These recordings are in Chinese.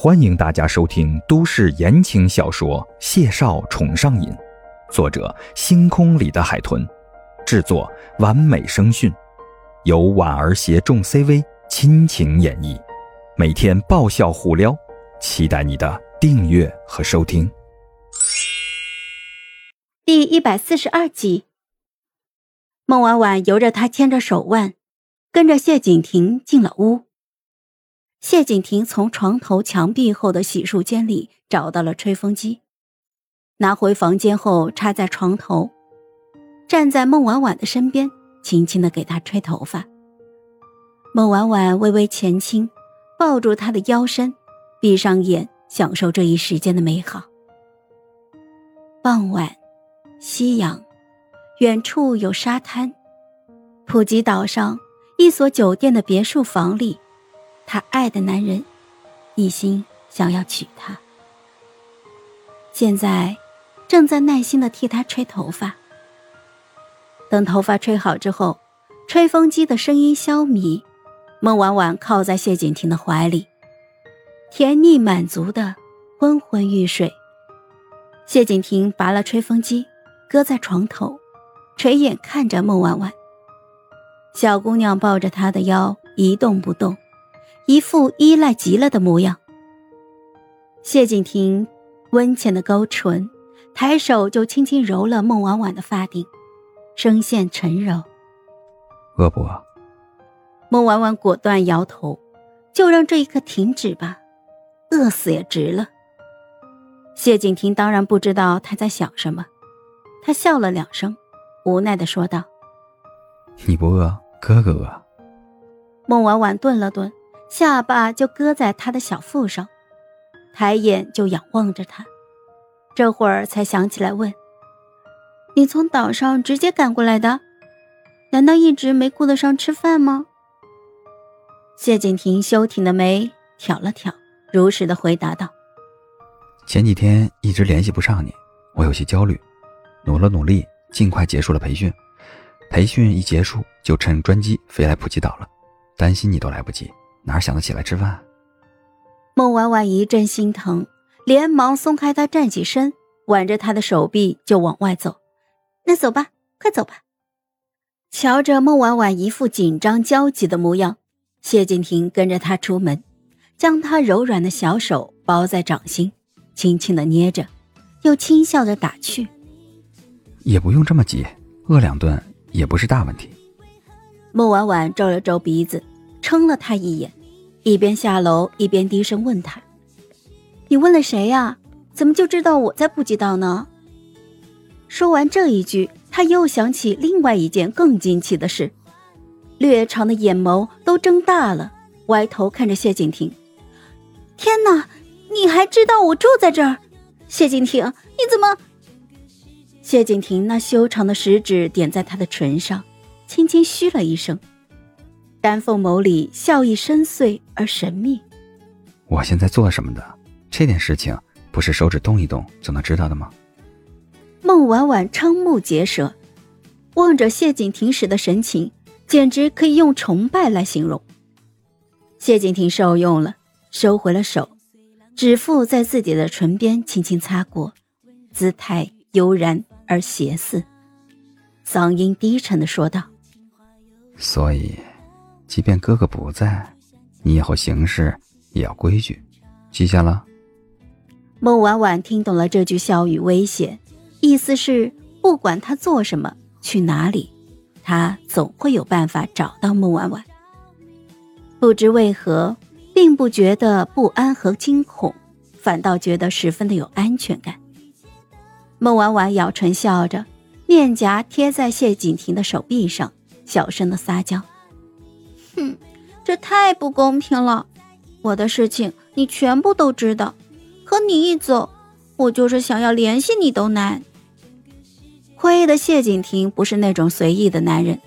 欢迎大家收听都市言情小说《谢少宠上瘾》，作者：星空里的海豚，制作：完美声讯，由婉儿携众 CV 亲情演绎，每天爆笑互撩，期待你的订阅和收听。第一百四十二集，孟婉婉由着他牵着手腕，跟着谢景亭进了屋。谢景亭从床头墙壁后的洗漱间里找到了吹风机，拿回房间后插在床头，站在孟婉婉的身边，轻轻的给她吹头发。孟婉婉微微前倾，抱住他的腰身，闭上眼，享受这一时间的美好。傍晚，夕阳，远处有沙滩，普吉岛上一所酒店的别墅房里。她爱的男人，一心想要娶她。现在，正在耐心的替她吹头发。等头发吹好之后，吹风机的声音消弭，孟婉婉靠在谢景亭的怀里，甜腻满足的昏昏欲睡。谢景亭拔了吹风机，搁在床头，垂眼看着孟婉婉。小姑娘抱着他的腰一动不动。一副依赖极了的模样。谢景亭温浅的勾唇，抬手就轻轻揉了孟婉婉的发顶，声线沉柔。饿不饿？孟婉婉果断摇头，就让这一刻停止吧，饿死也值了。谢景亭当然不知道他在想什么，他笑了两声，无奈的说道：“你不饿，哥哥饿。”孟婉婉顿了顿。下巴就搁在他的小腹上，抬眼就仰望着他，这会儿才想起来问：“你从岛上直接赶过来的？难道一直没顾得上吃饭吗？”谢景亭修挺的眉挑了挑，如实的回答道：“前几天一直联系不上你，我有些焦虑，努了努力，尽快结束了培训。培训一结束，就乘专机飞来普吉岛了，担心你都来不及。”哪想得起来吃饭？孟婉婉一阵心疼，连忙松开他，站起身，挽着他的手臂就往外走。那走吧，快走吧。瞧着孟婉婉一副紧张焦急的模样，谢敬亭跟着他出门，将她柔软的小手包在掌心，轻轻的捏着，又轻笑着打趣：“也不用这么急，饿两顿也不是大问题。”孟婉婉皱了皱鼻子，撑了他一眼。一边下楼一边低声问他：“你问了谁呀？怎么就知道我在布吉岛呢？”说完这一句，他又想起另外一件更惊奇的事，略长的眼眸都睁大了，歪头看着谢景亭：“天哪，你还知道我住在这儿？谢景亭，你怎么？”谢景亭那修长的食指点在他的唇上，轻轻嘘了一声。丹凤眸里笑意深邃而神秘。我现在做什么的？这点事情不是手指动一动就能知道的吗？孟婉婉瞠目结舌，望着谢景亭时的神情，简直可以用崇拜来形容。谢景亭受用了，收回了手，指腹在自己的唇边轻轻擦过，姿态悠然而邪肆，嗓音低沉的说道：“所以。”即便哥哥不在，你以后行事也要规矩，记下了。孟婉婉听懂了这句笑语威胁，意思是不管他做什么、去哪里，他总会有办法找到孟婉婉。不知为何，并不觉得不安和惊恐，反倒觉得十分的有安全感。孟婉婉咬唇笑着，面颊贴在谢景亭的手臂上，小声的撒娇。哼，这太不公平了！我的事情你全部都知道，可你一走，我就是想要联系你都难。亏的谢景亭不是那种随意的男人，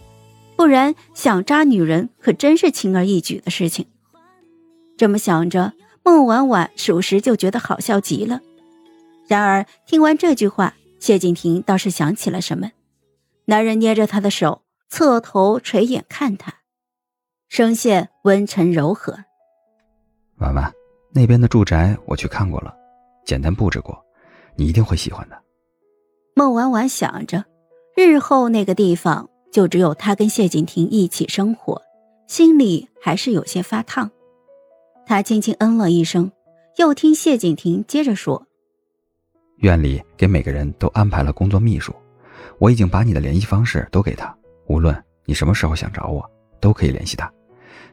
不然想扎女人可真是轻而易举的事情。这么想着，孟婉婉属实就觉得好笑极了。然而听完这句话，谢景亭倒是想起了什么。男人捏着她的手，侧头垂眼看她。声线温沉柔和，婉婉，那边的住宅我去看过了，简单布置过，你一定会喜欢的。孟婉婉想着，日后那个地方就只有她跟谢景亭一起生活，心里还是有些发烫。她轻轻嗯了一声，又听谢景亭接着说：“院里给每个人都安排了工作秘书，我已经把你的联系方式都给他，无论你什么时候想找我，都可以联系他。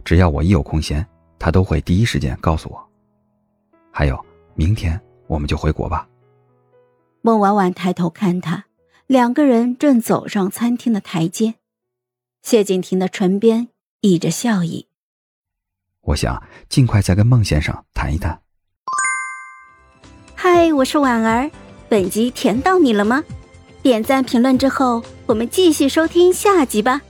只要我一有空闲，他都会第一时间告诉我。还有，明天我们就回国吧。”孟婉婉抬头看他，两个人正走上餐厅的台阶。谢景亭的唇边溢着笑意。我想尽快再跟孟先生谈一谈。嗨，我是婉儿，本集甜到你了吗？点赞评论之后，我们继续收听下集吧。